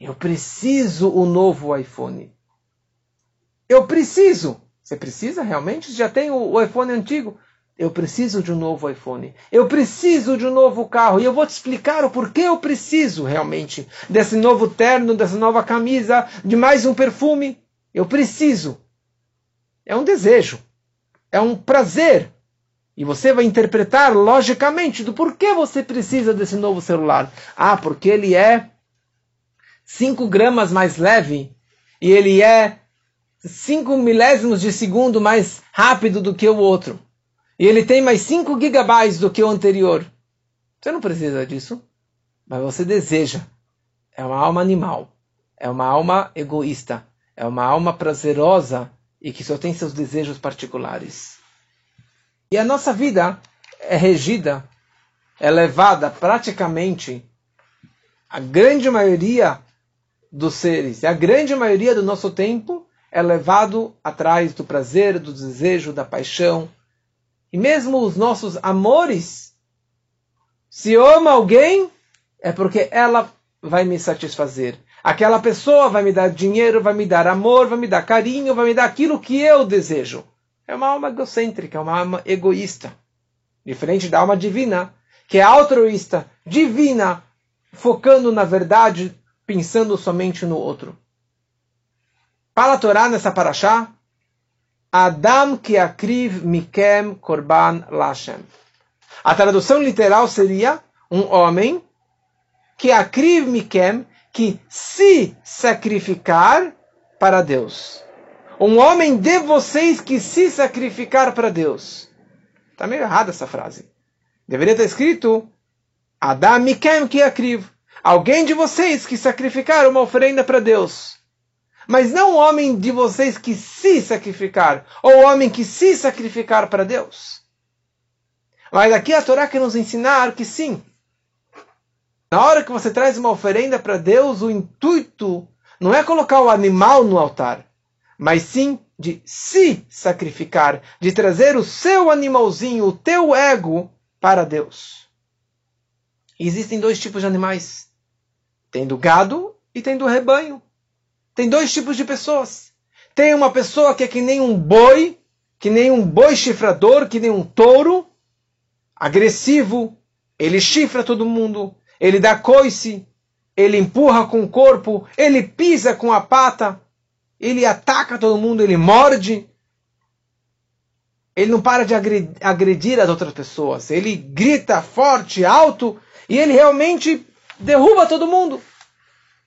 Eu preciso o novo iPhone. Eu preciso. Você precisa realmente? Já tem o iPhone antigo. Eu preciso de um novo iPhone. Eu preciso de um novo carro. E eu vou te explicar o porquê eu preciso realmente desse novo terno, dessa nova camisa, de mais um perfume. Eu preciso. É um desejo. É um prazer. E você vai interpretar logicamente do porquê você precisa desse novo celular. Ah, porque ele é 5 gramas mais leve e ele é 5 milésimos de segundo mais rápido do que o outro. E ele tem mais 5 gigabytes do que o anterior. Você não precisa disso, mas você deseja. É uma alma animal. É uma alma egoísta. É uma alma prazerosa e que só tem seus desejos particulares. E a nossa vida é regida, é levada praticamente a grande maioria dos seres, a grande maioria do nosso tempo é levado atrás do prazer, do desejo, da paixão. E mesmo os nossos amores, se eu amo alguém, é porque ela vai me satisfazer. Aquela pessoa vai me dar dinheiro, vai me dar amor, vai me dar carinho, vai me dar aquilo que eu desejo. É uma alma egocêntrica, é uma alma egoísta. Diferente da alma divina, que é altruísta, divina, focando na verdade, pensando somente no outro. Para a Torá, nessa paraxá, Adam que akriv mikem korban lashem. A tradução literal seria um homem que akriv mikem, que se sacrificar para Deus. Um homem de vocês que se sacrificar para Deus. Está meio errada essa frase. Deveria estar escrito Adam mikem que akriv. Alguém de vocês que sacrificar uma oferenda para Deus. Mas não o homem de vocês que se sacrificar, ou o homem que se sacrificar para Deus. Mas aqui a Torá quer nos ensinar que sim. Na hora que você traz uma oferenda para Deus, o intuito não é colocar o animal no altar, mas sim de se sacrificar, de trazer o seu animalzinho, o teu ego, para Deus. E existem dois tipos de animais: tem do gado e tem do rebanho. Tem dois tipos de pessoas. Tem uma pessoa que é que nem um boi, que nem um boi chifrador, que nem um touro, agressivo, ele chifra todo mundo, ele dá coice, ele empurra com o corpo, ele pisa com a pata, ele ataca todo mundo, ele morde. Ele não para de agredir as outras pessoas. Ele grita forte, alto, e ele realmente derruba todo mundo.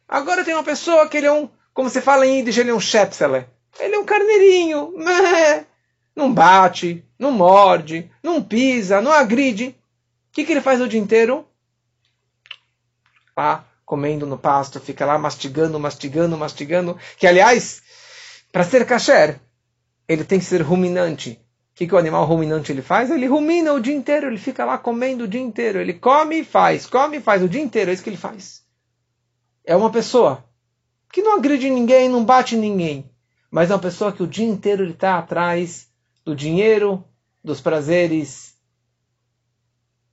Agora tem uma pessoa que ele é um como se fala em Yiddish, ele é um Schepsele. Ele é um carneirinho. Não bate, não morde, não pisa, não agride. O que, que ele faz o dia inteiro? Lá, comendo no pasto, fica lá mastigando, mastigando, mastigando. Que, aliás, para ser kasher, ele tem que ser ruminante. O que, que o animal ruminante ele faz? Ele rumina o dia inteiro, ele fica lá comendo o dia inteiro. Ele come e faz, come e faz o dia inteiro, é isso que ele faz. É uma pessoa que não agride ninguém, não bate ninguém, mas é uma pessoa que o dia inteiro ele está atrás do dinheiro, dos prazeres,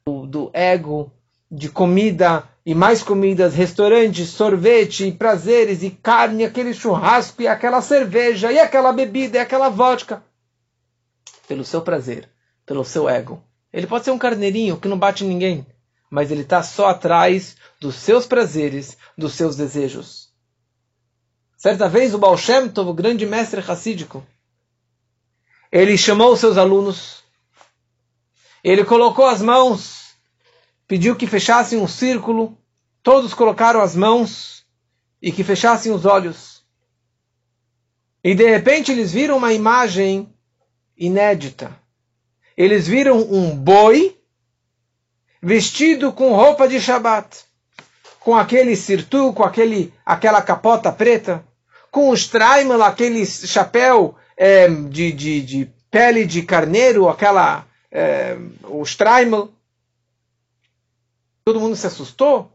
do, do, ego, de comida e mais comidas, restaurantes, sorvete, prazeres e carne, aquele churrasco e aquela cerveja e aquela bebida e aquela vodka, pelo seu prazer, pelo seu ego. Ele pode ser um carneirinho que não bate ninguém, mas ele está só atrás dos seus prazeres, dos seus desejos. Certa vez o Baal Shem Tov, o grande mestre racídico, ele chamou seus alunos, ele colocou as mãos, pediu que fechassem um círculo, todos colocaram as mãos e que fechassem os olhos. E de repente eles viram uma imagem inédita. Eles viram um boi vestido com roupa de Shabat, com aquele sirtu, com aquele, aquela capota preta, com o straimel, aquele chapéu é, de, de, de, pele de carneiro, aquela é, o straimel. Todo mundo se assustou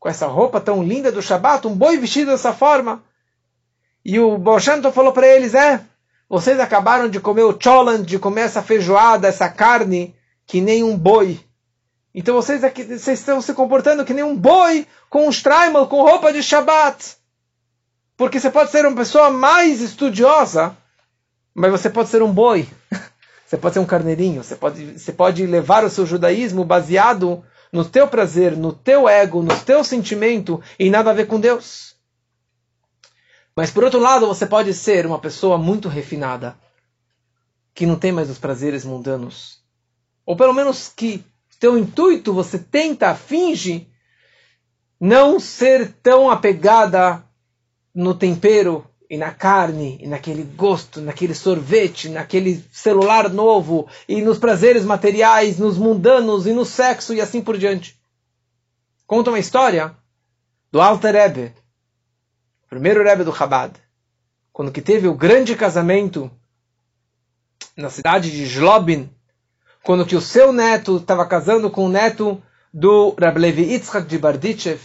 com essa roupa tão linda do Shabat, um boi vestido dessa forma. E o Bolshanto falou para eles: é, vocês acabaram de comer o cholan, de comer essa feijoada, essa carne, que nem um boi. Então vocês, aqui, vocês estão se comportando que nem um boi com um straimel, com roupa de Shabat. Porque você pode ser uma pessoa mais estudiosa, mas você pode ser um boi. Você pode ser um carneirinho. Você pode, você pode levar o seu judaísmo baseado no teu prazer, no teu ego, no teu sentimento e nada a ver com Deus. Mas por outro lado, você pode ser uma pessoa muito refinada, que não tem mais os prazeres mundanos. Ou pelo menos que teu intuito, você tenta, finge não ser tão apegada no tempero e na carne, e naquele gosto, naquele sorvete, naquele celular novo, e nos prazeres materiais, nos mundanos e no sexo e assim por diante. Conta uma história do Alter Rebbe, primeiro Rebbe do Chabad, quando que teve o grande casamento na cidade de Jlobin, quando que o seu neto estava casando com o neto do Rab Levi Yitzchak de Bardichev,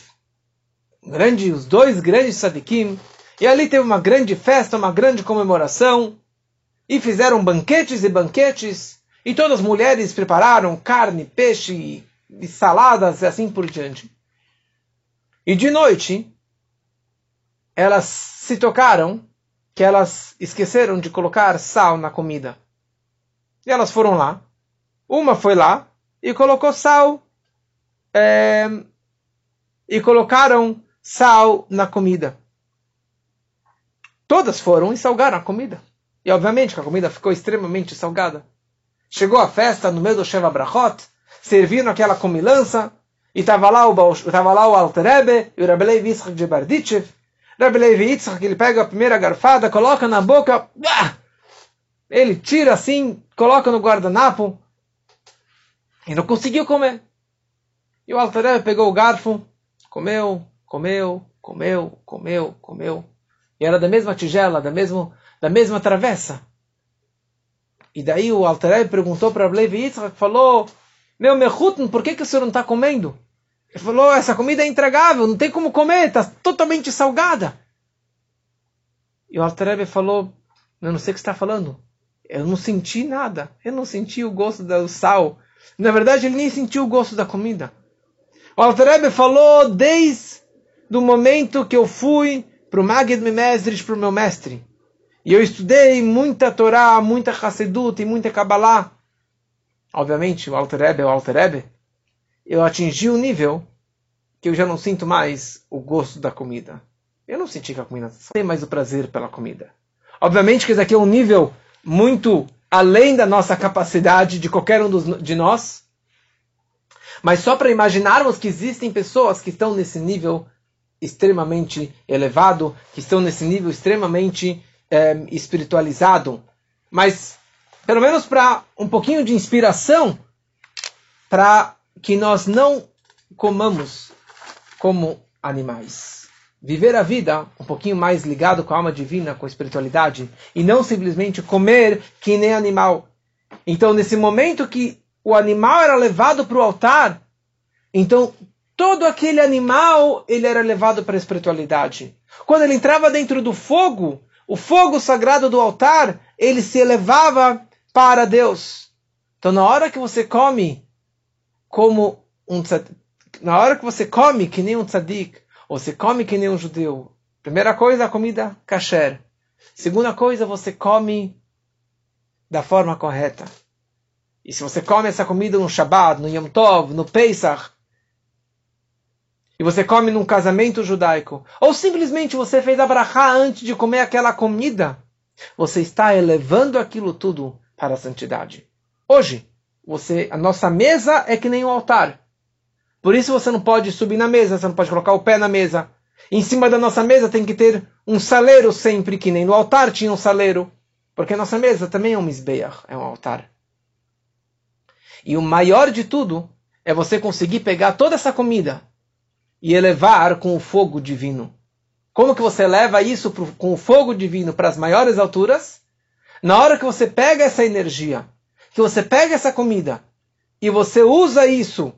grande, os dois grandes sadikim, e ali teve uma grande festa, uma grande comemoração, e fizeram banquetes e banquetes, e todas as mulheres prepararam carne, peixe e saladas e assim por diante. E de noite, elas se tocaram que elas esqueceram de colocar sal na comida. E elas foram lá. Uma foi lá e colocou sal. É, e colocaram sal na comida. Todas foram e salgaram a comida. E obviamente a comida ficou extremamente salgada. Chegou a festa no meio do Sheva Brachot, serviram aquela comilança, e estava lá o, tava lá o Alterebe e o Rabelei Yitzchak de Bardichev. Rabelei Yitzchak, ele pega a primeira garfada, coloca na boca, ele tira assim, coloca no guardanapo, e não conseguiu comer. E o Alterebe pegou o garfo, comeu, comeu, comeu, comeu, comeu. E era da mesma tigela, da, mesmo, da mesma travessa. E daí o Altareb perguntou para Levi Yitzhak, falou, meu Mechutn, por que, que o senhor não está comendo? Ele falou, essa comida é intragável, não tem como comer, está totalmente salgada. E o Altareb falou, eu não sei o que está falando. Eu não senti nada. Eu não senti o gosto do sal. Na verdade, ele nem sentiu o gosto da comida. O Altareb falou desde o momento que eu fui para o Magid Memesdrish, para o meu mestre. E eu estudei muita Torá, muita Hassedut e muita Kabbalah. Obviamente, o Alter Rebbe é o Alter Rebbe. Eu atingi o um nível que eu já não sinto mais o gosto da comida. Eu não senti que a comida tem mais o prazer pela comida. Obviamente que esse aqui é um nível muito além da nossa capacidade de qualquer um dos, de nós. Mas só para imaginarmos que existem pessoas que estão nesse nível extremamente elevado, que estão nesse nível extremamente é, espiritualizado. Mas, pelo menos para um pouquinho de inspiração, para que nós não comamos como animais. Viver a vida um pouquinho mais ligado com a alma divina, com a espiritualidade, e não simplesmente comer que nem animal. Então, nesse momento que o animal era levado para o altar, então todo aquele animal ele era levado para a espiritualidade. Quando ele entrava dentro do fogo, o fogo sagrado do altar, ele se elevava para Deus. Então, na hora que você come como um na hora que você come que nem um tzadik, você come que nem um judeu, primeira coisa, a comida kasher. Segunda coisa, você come da forma correta. E se você come essa comida no Shabbat, no Yom Tov, no Pesach, e você come num casamento judaico, ou simplesmente você fez a brachá antes de comer aquela comida, você está elevando aquilo tudo para a santidade. Hoje, você, a nossa mesa é que nem um altar. Por isso você não pode subir na mesa, você não pode colocar o pé na mesa. Em cima da nossa mesa tem que ter um saleiro sempre, que nem no altar tinha um saleiro. Porque nossa mesa também é um misbeach, é um altar. E o maior de tudo é você conseguir pegar toda essa comida e elevar com o fogo divino. Como que você leva isso pro, com o fogo divino para as maiores alturas? Na hora que você pega essa energia, que você pega essa comida e você usa isso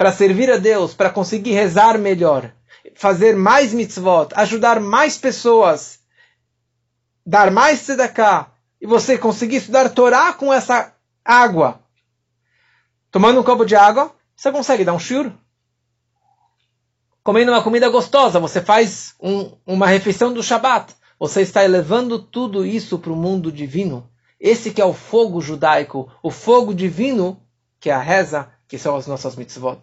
para servir a Deus, para conseguir rezar melhor, fazer mais mitzvot, ajudar mais pessoas, dar mais tzedakah, e você conseguir estudar Torá com essa água, tomando um copo de água, você consegue dar um shiur. Comendo uma comida gostosa, você faz um, uma refeição do Shabat. Você está elevando tudo isso para o mundo divino. Esse que é o fogo judaico, o fogo divino, que é a reza, que são as nossas mitzvot.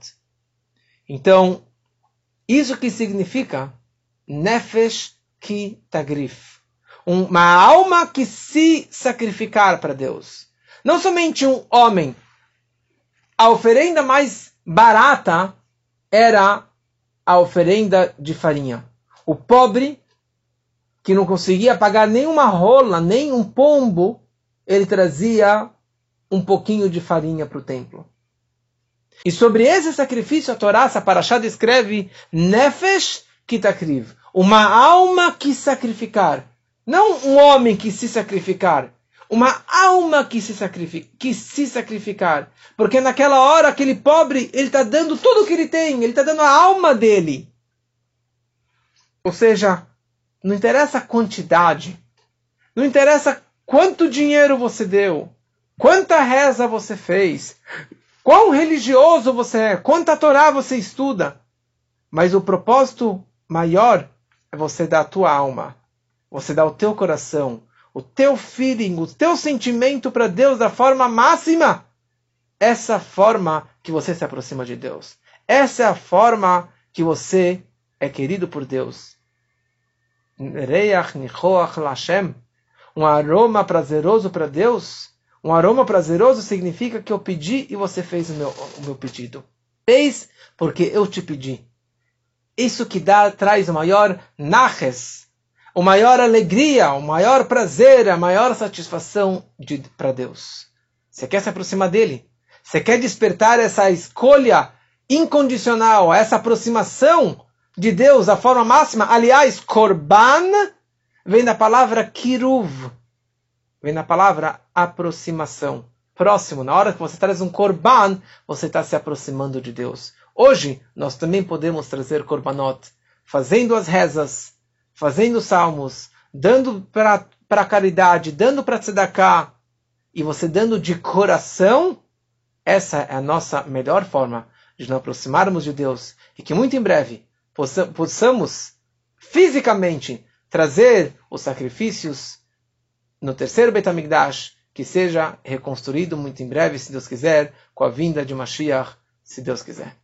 Então, isso que significa Nefesh ki tagrif. Uma alma que se sacrificar para Deus. Não somente um homem. A oferenda mais barata era a oferenda de farinha. O pobre, que não conseguia pagar nenhuma rola, nem um pombo, ele trazia um pouquinho de farinha para o templo. E sobre esse sacrifício, a Torá, a Parashá descreve Nefesh Kitakriv, uma alma que sacrificar. Não um homem que se sacrificar, uma alma que se, sacrifica, que se sacrificar. Porque naquela hora, aquele pobre, ele está dando tudo o que ele tem, ele está dando a alma dele. Ou seja, não interessa a quantidade, não interessa quanto dinheiro você deu, quanta reza você fez, Quão religioso você é, quanta Torá você estuda. Mas o propósito maior é você dar a tua alma, você dar o teu coração, o teu feeling, o teu sentimento para Deus da forma máxima. Essa forma que você se aproxima de Deus. Essa é a forma que você é querido por Deus. Um aroma prazeroso para Deus um aroma prazeroso significa que eu pedi e você fez o meu, o meu pedido. Fez porque eu te pedi. Isso que dá, traz o maior naches, o maior alegria, o maior prazer, a maior satisfação para Deus. Você quer se aproximar dele? Você quer despertar essa escolha incondicional, essa aproximação de Deus da forma máxima? Aliás, korban vem da palavra kiruv, vem na palavra aproximação. Próximo, na hora que você traz um korban, você está se aproximando de Deus. Hoje, nós também podemos trazer korbanot, fazendo as rezas, fazendo salmos, dando para a caridade, dando para tzedakah, e você dando de coração, essa é a nossa melhor forma de nos aproximarmos de Deus. E que muito em breve possamos fisicamente trazer os sacrifícios no terceiro Betamigdash, que seja reconstruído muito em breve, se Deus quiser, com a vinda de Mashiach, se Deus quiser.